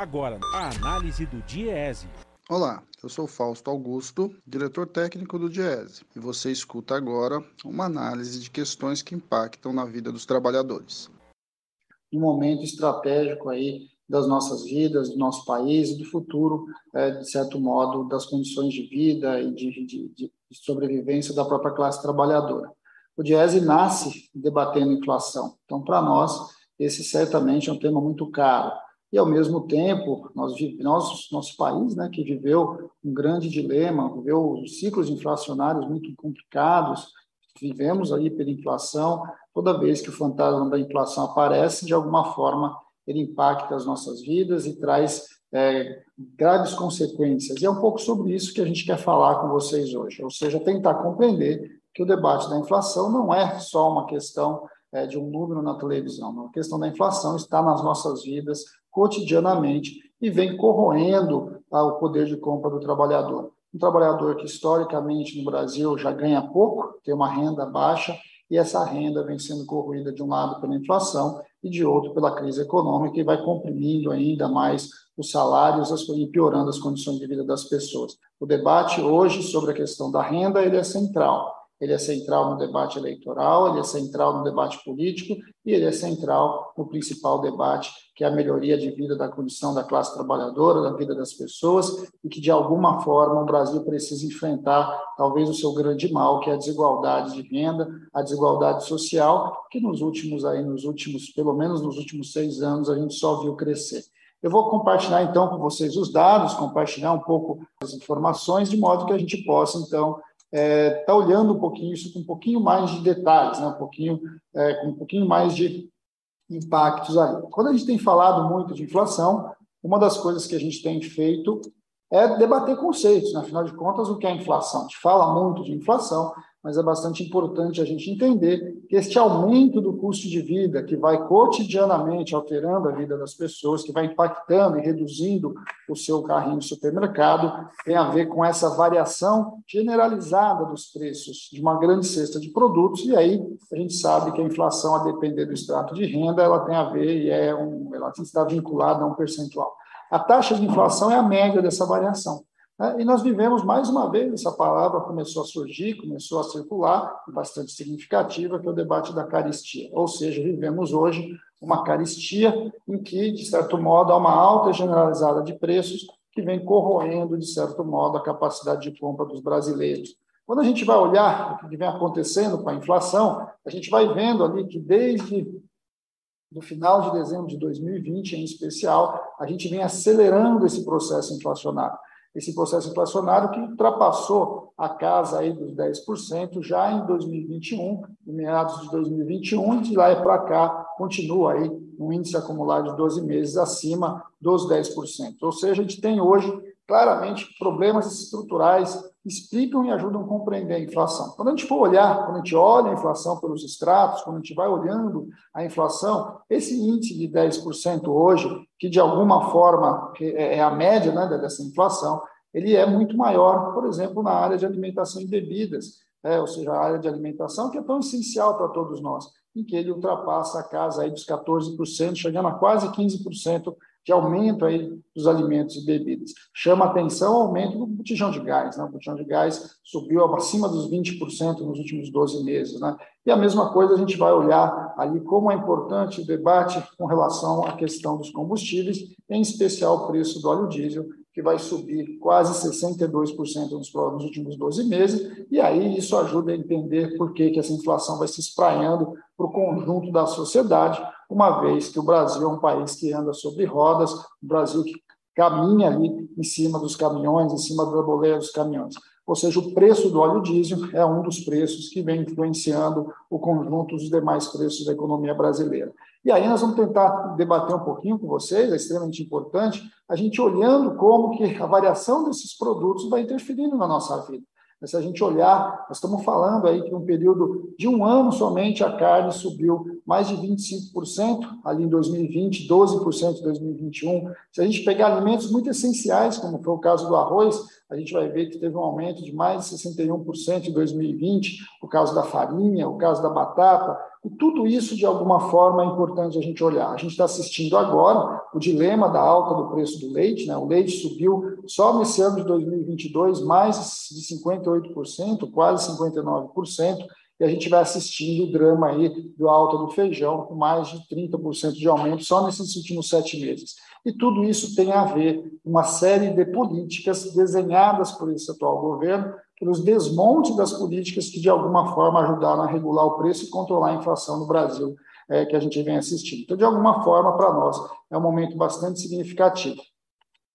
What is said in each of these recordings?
Agora, a análise do Diese. Olá, eu sou Fausto Augusto, diretor técnico do Diese, e você escuta agora uma análise de questões que impactam na vida dos trabalhadores. Um momento estratégico aí das nossas vidas, do nosso país e do futuro, é, de certo modo, das condições de vida e de, de, de sobrevivência da própria classe trabalhadora. O Diese nasce debatendo inflação, então, para nós, esse certamente é um tema muito caro e ao mesmo tempo nós, nós nosso país, né, que viveu um grande dilema, viveu ciclos inflacionários muito complicados, vivemos aí pela inflação. Toda vez que o fantasma da inflação aparece, de alguma forma ele impacta as nossas vidas e traz é, graves consequências. E é um pouco sobre isso que a gente quer falar com vocês hoje, ou seja, tentar compreender que o debate da inflação não é só uma questão é, de um número na televisão, a questão da inflação está nas nossas vidas, cotidianamente e vem corroendo o poder de compra do trabalhador. Um trabalhador que historicamente no Brasil já ganha pouco, tem uma renda baixa, e essa renda vem sendo corroída de um lado pela inflação e de outro pela crise econômica e vai comprimindo ainda mais os salários e piorando as condições de vida das pessoas. O debate hoje sobre a questão da renda ele é central ele é central no debate eleitoral, ele é central no debate político e ele é central no principal debate, que é a melhoria de vida da condição da classe trabalhadora, da vida das pessoas, e que, de alguma forma, o Brasil precisa enfrentar talvez o seu grande mal, que é a desigualdade de renda, a desigualdade social, que nos últimos, aí, nos últimos, pelo menos nos últimos seis anos, a gente só viu crescer. Eu vou compartilhar, então, com vocês os dados, compartilhar um pouco as informações, de modo que a gente possa, então, está é, tá olhando um pouquinho isso com um pouquinho mais de detalhes, né? um pouquinho, é, com um pouquinho mais de impactos aí. Quando a gente tem falado muito de inflação, uma das coisas que a gente tem feito é debater conceitos. Né? Afinal de contas, o que é inflação? A gente fala muito de inflação, mas é bastante importante a gente entender que este aumento do custo de vida, que vai cotidianamente alterando a vida das pessoas, que vai impactando e reduzindo o seu carrinho de supermercado, tem a ver com essa variação generalizada dos preços de uma grande cesta de produtos, e aí a gente sabe que a inflação, a depender do extrato de renda, ela tem a ver e é um, ela está vinculada a um percentual. A taxa de inflação é a média dessa variação. Né? E nós vivemos, mais uma vez, essa palavra começou a surgir, começou a circular, bastante significativa, que é o debate da caristia. Ou seja, vivemos hoje uma caristia em que, de certo modo, há uma alta generalizada de preços que vem corroendo, de certo modo, a capacidade de compra dos brasileiros. Quando a gente vai olhar o que vem acontecendo com a inflação, a gente vai vendo ali que desde do final de dezembro de 2020, em especial, a gente vem acelerando esse processo inflacionário esse processo inflacionário que ultrapassou a casa aí dos 10% já em 2021, em meados de 2021, e de lá para cá continua aí um índice acumulado de 12 meses acima dos 10%. Ou seja, a gente tem hoje claramente problemas estruturais explicam e ajudam a compreender a inflação. Quando a gente for olhar, quando a gente olha a inflação pelos extratos, quando a gente vai olhando a inflação, esse índice de 10% hoje, que de alguma forma é, é a média né, dessa inflação, ele é muito maior, por exemplo, na área de alimentação e bebidas, é, ou seja, a área de alimentação que é tão essencial para todos nós, em que ele ultrapassa a casa aí dos 14%, chegando a quase 15% de aumento aí dos alimentos e bebidas. Chama atenção o aumento do botijão de gás. Né? O botijão de gás subiu acima dos 20% nos últimos 12 meses. Né? E a mesma coisa a gente vai olhar ali como é importante o debate com relação à questão dos combustíveis, em especial o preço do óleo diesel, que vai subir quase 62% nos, últimos 12 meses, e aí isso ajuda a entender por que, que essa inflação vai se espraiando para o conjunto da sociedade, uma vez que o Brasil é um país que anda sobre rodas, o Brasil que caminha ali em cima dos caminhões, em cima do boleia dos caminhões. Ou seja, o preço do óleo diesel é um dos preços que vem influenciando o conjunto dos demais preços da economia brasileira. E aí nós vamos tentar debater um pouquinho com vocês, é extremamente importante, a gente olhando como que a variação desses produtos vai interferindo na nossa vida. Se a gente olhar, nós estamos falando aí que um período de um ano somente a carne subiu mais de 25% ali em 2020, 12% em 2021. Se a gente pegar alimentos muito essenciais, como foi o caso do arroz, a gente vai ver que teve um aumento de mais de 61% em 2020, o caso da farinha, o caso da batata, e tudo isso, de alguma forma, é importante a gente olhar. A gente está assistindo agora o dilema da alta do preço do leite, né? o leite subiu só nesse ano de 2022 mais de 58%, quase 59%, e a gente vai assistindo o drama aí do alta do feijão, com mais de 30% de aumento só nesses últimos sete meses. E tudo isso tem a ver com uma série de políticas desenhadas por esse atual governo, pelos desmontes das políticas que, de alguma forma, ajudaram a regular o preço e controlar a inflação no Brasil, é, que a gente vem assistindo. Então, de alguma forma, para nós, é um momento bastante significativo.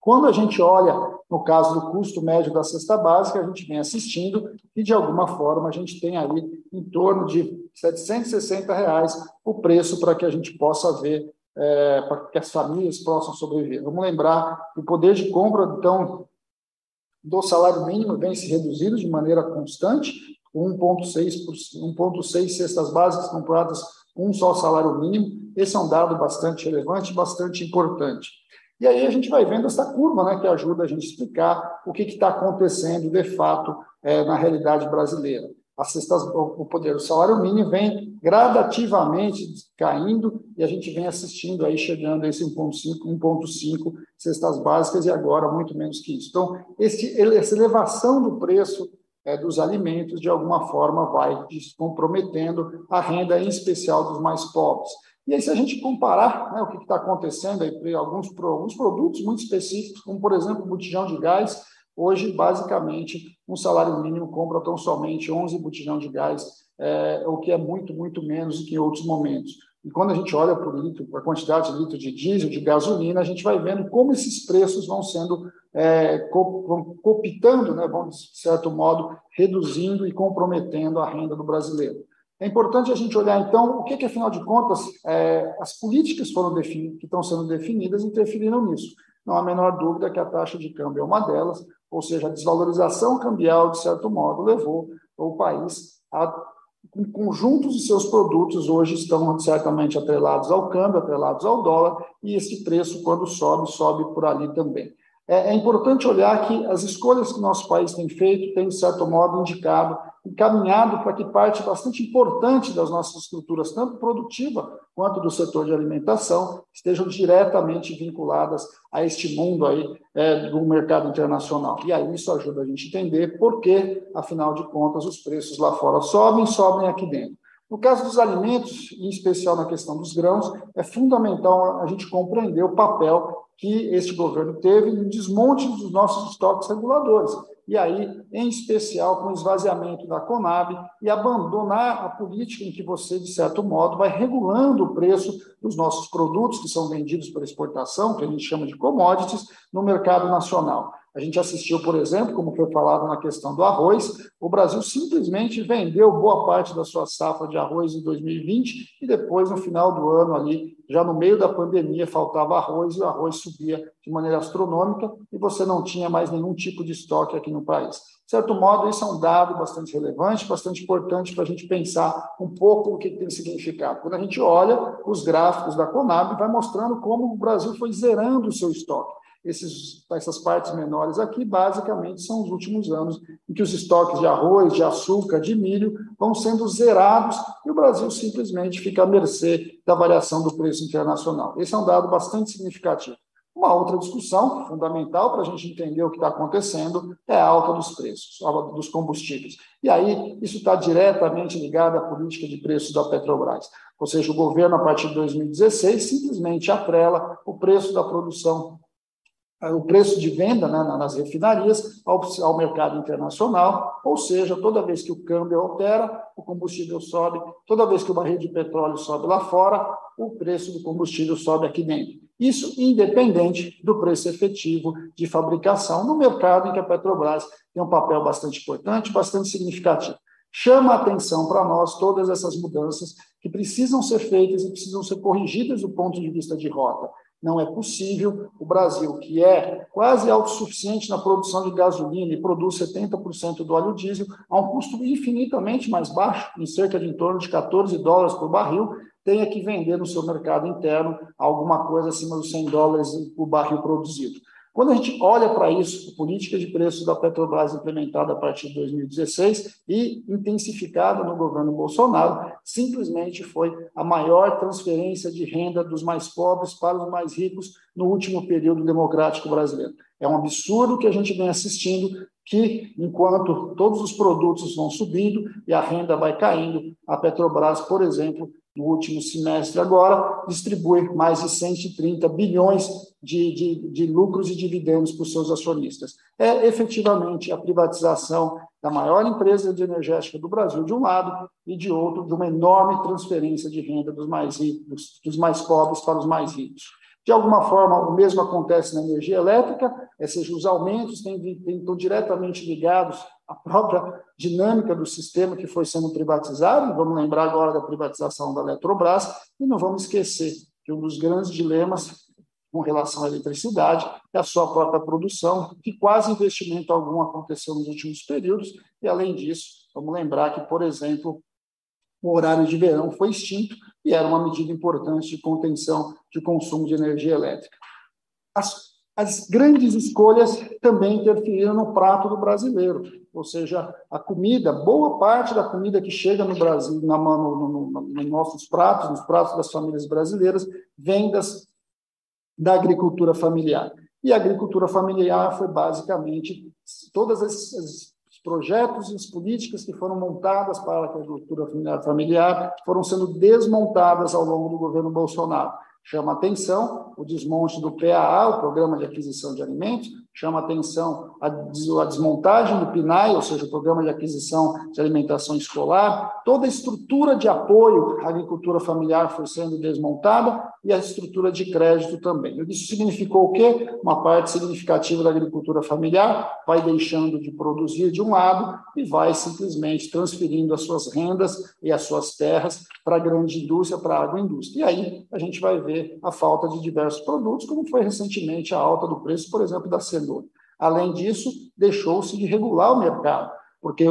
Quando a gente olha, no caso do custo médio da cesta básica, a gente vem assistindo e, de alguma forma, a gente tem aí em torno de 760 reais o preço para que a gente possa ver é, para que as famílias possam sobreviver. Vamos lembrar que o poder de compra, então, do salário mínimo vem se reduzindo de maneira constante, 1,6 cestas básicas compradas com um só salário mínimo. Esse é um dado bastante relevante, bastante importante. E aí a gente vai vendo essa curva, né, que ajuda a gente a explicar o que está acontecendo de fato é, na realidade brasileira as cestas, o poder, o salário mínimo vem gradativamente caindo e a gente vem assistindo aí chegando a esse 1.5, 1.5 cestas básicas e agora muito menos que isso. Então, esse, essa elevação do preço é, dos alimentos de alguma forma vai comprometendo a renda em especial dos mais pobres. E aí, se a gente comparar né, o que está acontecendo aí para alguns, alguns produtos muito específicos, como por exemplo o botijão de gás, Hoje, basicamente, um salário mínimo compra tão somente 11 botijão de gás, é, o que é muito, muito menos do que em outros momentos. E quando a gente olha por litro, a quantidade de litro de diesel, de gasolina, a gente vai vendo como esses preços vão sendo é, co né, vão, de certo modo, reduzindo e comprometendo a renda do brasileiro. É importante a gente olhar, então, o que, que afinal de contas, é, as políticas que estão sendo definidas interferiram nisso. Não há a menor dúvida que a taxa de câmbio é uma delas, ou seja, a desvalorização cambial, de certo modo, levou o país a conjuntos de seus produtos hoje estão certamente atrelados ao câmbio, atrelados ao dólar, e esse preço, quando sobe, sobe por ali também. É, é importante olhar que as escolhas que nosso país tem feito têm, de certo modo, indicado encaminhado para que parte bastante importante das nossas estruturas, tanto produtiva quanto do setor de alimentação, estejam diretamente vinculadas a este mundo aí é, do mercado internacional. E aí isso ajuda a gente a entender por que, afinal de contas, os preços lá fora sobem, sobem aqui dentro. No caso dos alimentos, em especial na questão dos grãos, é fundamental a gente compreender o papel que este governo teve no desmonte dos nossos estoques reguladores e aí, em especial, com o esvaziamento da Conab e abandonar a política em que você, de certo modo, vai regulando o preço dos nossos produtos que são vendidos para exportação, que a gente chama de commodities, no mercado nacional. A gente assistiu, por exemplo, como foi falado na questão do arroz, o Brasil simplesmente vendeu boa parte da sua safra de arroz em 2020 e depois, no final do ano, ali, já no meio da pandemia, faltava arroz e o arroz subia de maneira astronômica e você não tinha mais nenhum tipo de estoque aqui no país. De certo modo, isso é um dado bastante relevante, bastante importante para a gente pensar um pouco o que tem significado. Quando a gente olha os gráficos da Conab, vai mostrando como o Brasil foi zerando o seu estoque. Esses, essas partes menores aqui, basicamente, são os últimos anos em que os estoques de arroz, de açúcar, de milho vão sendo zerados e o Brasil simplesmente fica à mercê da variação do preço internacional. Esse é um dado bastante significativo. Uma outra discussão fundamental para a gente entender o que está acontecendo é a alta dos preços, alta dos combustíveis. E aí, isso está diretamente ligado à política de preços da Petrobras. Ou seja, o governo, a partir de 2016, simplesmente atrela o preço da produção o preço de venda né, nas refinarias ao, ao, mercado internacional, ou seja, toda vez que o câmbio altera, o combustível sobe, toda vez que o barril de petróleo sobe lá fora, o preço do combustível sobe aqui dentro. Isso independente do preço efetivo de fabricação no mercado em que a Petrobras tem um papel bastante importante, bastante significativo. Chama a atenção para nós todas essas mudanças que precisam ser feitas e precisam ser corrigidas do ponto de vista de rota. Não é possível o Brasil, que é quase autossuficiente na produção de gasolina e produz 70% do óleo diesel, a um custo infinitamente mais baixo, em cerca de em torno de 14 dólares por barril, tenha que vender no seu mercado interno alguma coisa acima dos 100 dólares por barril produzido. Quando a gente olha para isso, a política de preços da Petrobras implementada a partir de 2016 e intensificada no governo Bolsonaro, simplesmente foi a maior transferência de renda dos mais pobres para os mais ricos no último período democrático brasileiro. É um absurdo que a gente vem assistindo que, enquanto todos os produtos vão subindo e a renda vai caindo, a Petrobras, por exemplo, no último semestre agora, distribui mais de 130 bilhões de, de, de lucros e dividendos para os seus acionistas. É efetivamente a privatização da maior empresa de energética do Brasil, de um lado, e de outro, de uma enorme transferência de renda dos mais ricos, dos mais pobres para os mais ricos. De alguma forma, o mesmo acontece na energia elétrica, ou seja, os aumentos têm, têm, estão diretamente ligados à própria dinâmica do sistema que foi sendo privatizado. Vamos lembrar agora da privatização da Eletrobras, e não vamos esquecer que um dos grandes dilemas com relação à eletricidade é a sua própria produção, que quase investimento algum aconteceu nos últimos períodos, e além disso, vamos lembrar que, por exemplo, o horário de verão foi extinto e era uma medida importante de contenção de consumo de energia elétrica. As, as grandes escolhas também interferiram no prato do brasileiro, ou seja, a comida, boa parte da comida que chega no Brasil, na, no, no, no, nos nossos pratos, nos pratos das famílias brasileiras, vem das, da agricultura familiar. E a agricultura familiar foi basicamente todas as, as projetos e as políticas que foram montadas para a agricultura familiar foram sendo desmontadas ao longo do governo Bolsonaro. Chama atenção o desmonte do PAA, o Programa de Aquisição de Alimentos, chama atenção a, desmontagem do PNAE, ou seja, o Programa de Aquisição de Alimentação Escolar, toda a estrutura de apoio à agricultura familiar foi sendo desmontada e a estrutura de crédito também. Isso significou o quê? Uma parte significativa da agricultura familiar vai deixando de produzir de um lado e vai simplesmente transferindo as suas rendas e as suas terras para a grande indústria, para a agroindústria. E aí a gente vai ver a falta de diversos produtos, como foi recentemente a alta do preço, por exemplo, da cenoura. Além disso, deixou-se de regular o mercado, porque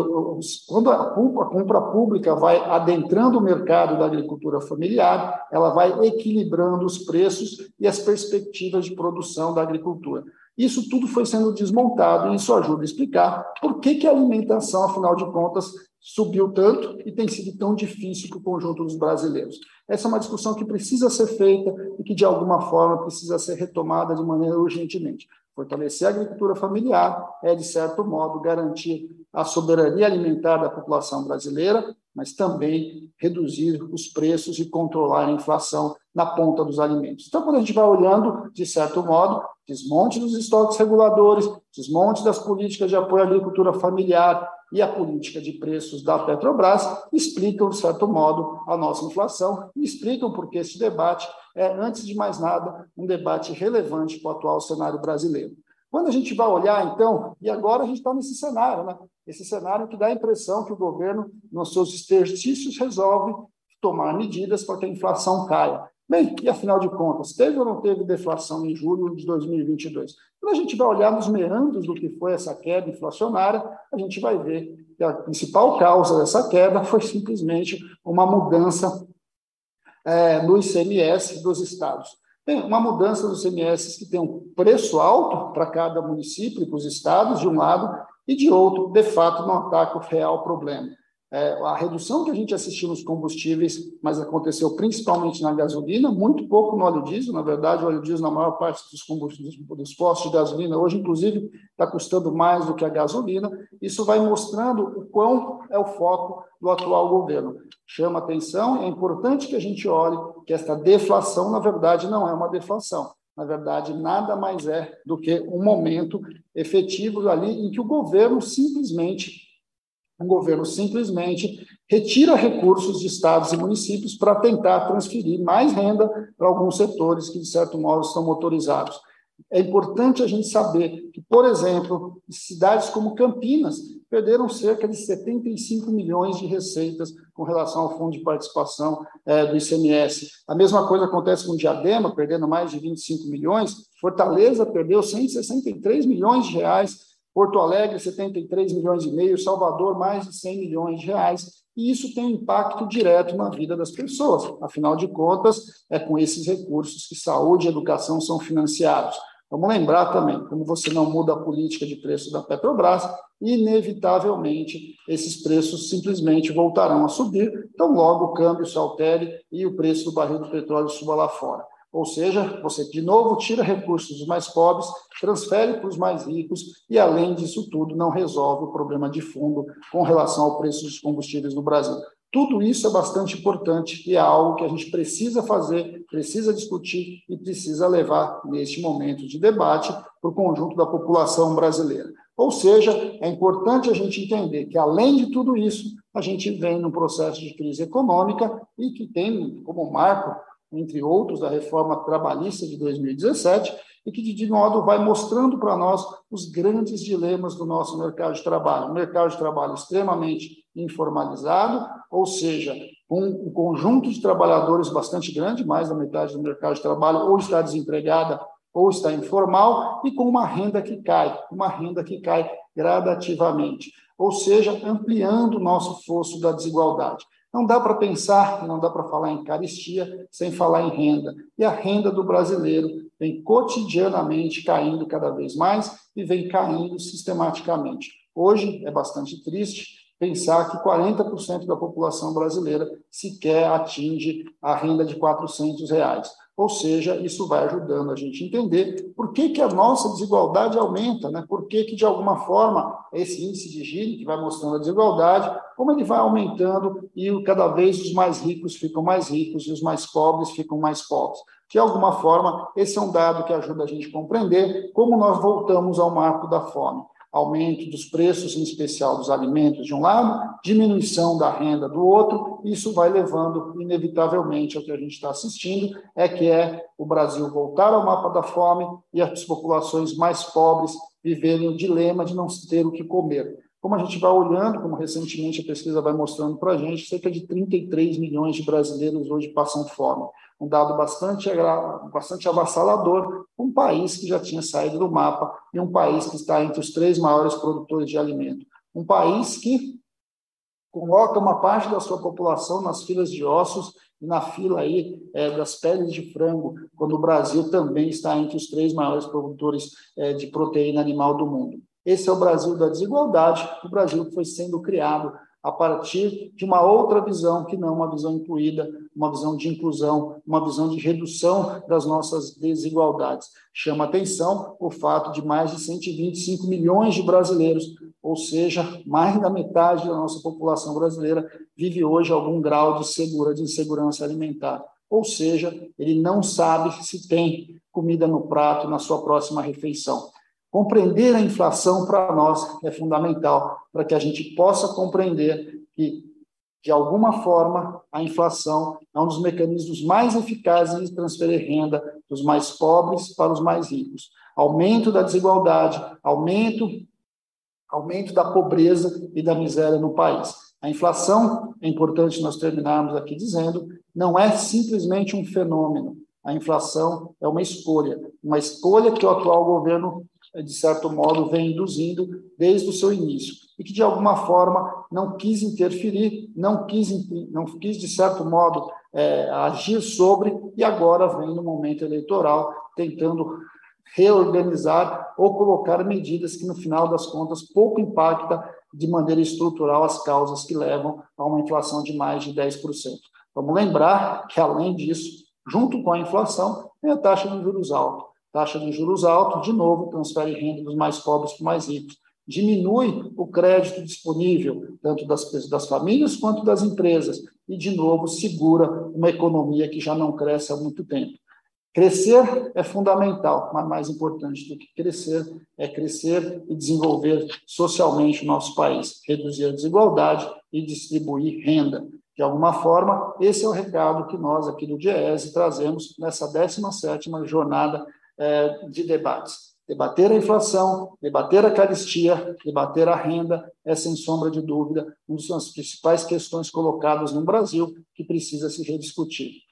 quando a compra pública vai adentrando o mercado da agricultura familiar, ela vai equilibrando os preços e as perspectivas de produção da agricultura. Isso tudo foi sendo desmontado e isso ajuda a explicar por que, que a alimentação, afinal de contas, subiu tanto e tem sido tão difícil para o conjunto dos brasileiros. Essa é uma discussão que precisa ser feita e que, de alguma forma, precisa ser retomada de maneira urgentemente. Fortalecer a agricultura familiar é, de certo modo, garantir a soberania alimentar da população brasileira, mas também reduzir os preços e controlar a inflação na ponta dos alimentos. Então, quando a gente vai olhando, de certo modo, desmonte dos estoques reguladores, desmonte das políticas de apoio à agricultura familiar e a política de preços da Petrobras, explicam, de certo modo, a nossa inflação e explicam porque esse debate é, antes de mais nada, um debate relevante para o atual cenário brasileiro. Quando a gente vai olhar, então, e agora a gente está nesse cenário, né? esse cenário que dá a impressão que o governo, nos seus exercícios, resolve tomar medidas para que a inflação caia. Bem, e afinal de contas, teve ou não teve deflação em julho de 2022? Quando a gente vai olhar nos meandros do que foi essa queda inflacionária, a gente vai ver que a principal causa dessa queda foi simplesmente uma mudança é, no ICMS dos estados. Tem uma mudança dos ICMS que tem um preço alto para cada município e para os estados, de um lado, e de outro, de fato, não ataca o real problema. É, a redução que a gente assistiu nos combustíveis, mas aconteceu principalmente na gasolina, muito pouco no óleo diesel. Na verdade, o óleo diesel, na maior parte dos combustíveis, dos postos de gasolina, hoje, inclusive, está custando mais do que a gasolina. Isso vai mostrando o quão é o foco do atual governo. Chama atenção, é importante que a gente olhe que esta deflação, na verdade, não é uma deflação. Na verdade, nada mais é do que um momento efetivo ali em que o governo simplesmente o governo simplesmente retira recursos de estados e municípios para tentar transferir mais renda para alguns setores que, de certo modo, estão motorizados. É importante a gente saber que, por exemplo, cidades como Campinas perderam cerca de 75 milhões de receitas com relação ao fundo de participação é, do ICMS. A mesma coisa acontece com Diadema, perdendo mais de 25 milhões. Fortaleza perdeu 163 milhões de reais Porto Alegre, 73 milhões e meio, Salvador, mais de 100 milhões de reais, e isso tem um impacto direto na vida das pessoas. Afinal de contas, é com esses recursos que saúde e educação são financiados. Vamos lembrar também, como você não muda a política de preço da Petrobras, inevitavelmente esses preços simplesmente voltarão a subir, então logo o câmbio se altere e o preço do barril do petróleo suba lá fora. Ou seja, você de novo tira recursos dos mais pobres, transfere para os mais ricos e, além disso tudo, não resolve o problema de fundo com relação ao preço dos combustíveis no Brasil. Tudo isso é bastante importante e é algo que a gente precisa fazer, precisa discutir e precisa levar neste momento de debate para o conjunto da população brasileira. Ou seja, é importante a gente entender que, além de tudo isso, a gente vem num processo de crise econômica e que tem como marco, entre outros, a reforma trabalhista de 2017, e que, de modo, vai mostrando para nós os grandes dilemas do nosso mercado de trabalho. Um mercado de trabalho extremamente informalizado, ou seja, com um conjunto de trabalhadores bastante grande, mais da metade do mercado de trabalho ou está desempregada ou está informal, e com uma renda que cai, uma renda que cai gradativamente, ou seja, ampliando o nosso fosso da desigualdade. Não dá para pensar, não dá para falar em caristia sem falar em renda. E a renda do brasileiro vem cotidianamente caindo cada vez mais e vem caindo sistematicamente. Hoje é bastante triste pensar que 40% da população brasileira sequer atinge a renda de 400 reais. Ou seja, isso vai ajudando a gente a entender por que, que a nossa desigualdade aumenta, né? por que, que, de alguma forma, esse índice de Gini, que vai mostrando a desigualdade, como ele vai aumentando e cada vez os mais ricos ficam mais ricos e os mais pobres ficam mais pobres. De alguma forma, esse é um dado que ajuda a gente a compreender como nós voltamos ao marco da fome aumento dos preços, em especial dos alimentos, de um lado, diminuição da renda do outro, isso vai levando, inevitavelmente, ao que a gente está assistindo, é que é o Brasil voltar ao mapa da fome e as populações mais pobres viverem o dilema de não ter o que comer. Como a gente vai olhando, como recentemente a pesquisa vai mostrando para a gente, cerca de 33 milhões de brasileiros hoje passam fome um dado bastante, bastante avassalador, um país que já tinha saído do mapa e um país que está entre os três maiores produtores de alimento. Um país que coloca uma parte da sua população nas filas de ossos e na fila aí é, das peles de frango, quando o Brasil também está entre os três maiores produtores é, de proteína animal do mundo. Esse é o Brasil da desigualdade, o Brasil que foi sendo criado a partir de uma outra visão, que não uma visão incluída, uma visão de inclusão, uma visão de redução das nossas desigualdades. Chama atenção o fato de mais de 125 milhões de brasileiros, ou seja, mais da metade da nossa população brasileira, vive hoje algum grau de segura de insegurança alimentar. Ou seja, ele não sabe se tem comida no prato na sua próxima refeição. Compreender a inflação para nós é fundamental para que a gente possa compreender que, de alguma forma, a inflação é um dos mecanismos mais eficazes de transferir renda dos mais pobres para os mais ricos. Aumento da desigualdade, aumento, aumento da pobreza e da miséria no país. A inflação, é importante nós terminarmos aqui dizendo, não é simplesmente um fenômeno. A inflação é uma escolha, uma escolha que o atual governo de certo modo, vem induzindo desde o seu início, e que, de alguma forma, não quis interferir, não quis, não quis de certo modo, é, agir sobre, e agora vem no momento eleitoral tentando reorganizar ou colocar medidas que, no final das contas, pouco impacta de maneira estrutural as causas que levam a uma inflação de mais de 10%. Vamos lembrar que, além disso, junto com a inflação, tem a taxa de juros alta taxa de juros alta, de novo, transfere renda dos mais pobres para os mais ricos. Diminui o crédito disponível, tanto das, das famílias quanto das empresas, e, de novo, segura uma economia que já não cresce há muito tempo. Crescer é fundamental, mas mais importante do que crescer é crescer e desenvolver socialmente o nosso país, reduzir a desigualdade e distribuir renda. De alguma forma, esse é o recado que nós aqui do DIESE trazemos nessa 17ª jornada de debates. Debater a inflação, debater a caristia, debater a renda é, sem sombra de dúvida, uma das principais questões colocadas no Brasil que precisa se rediscutir.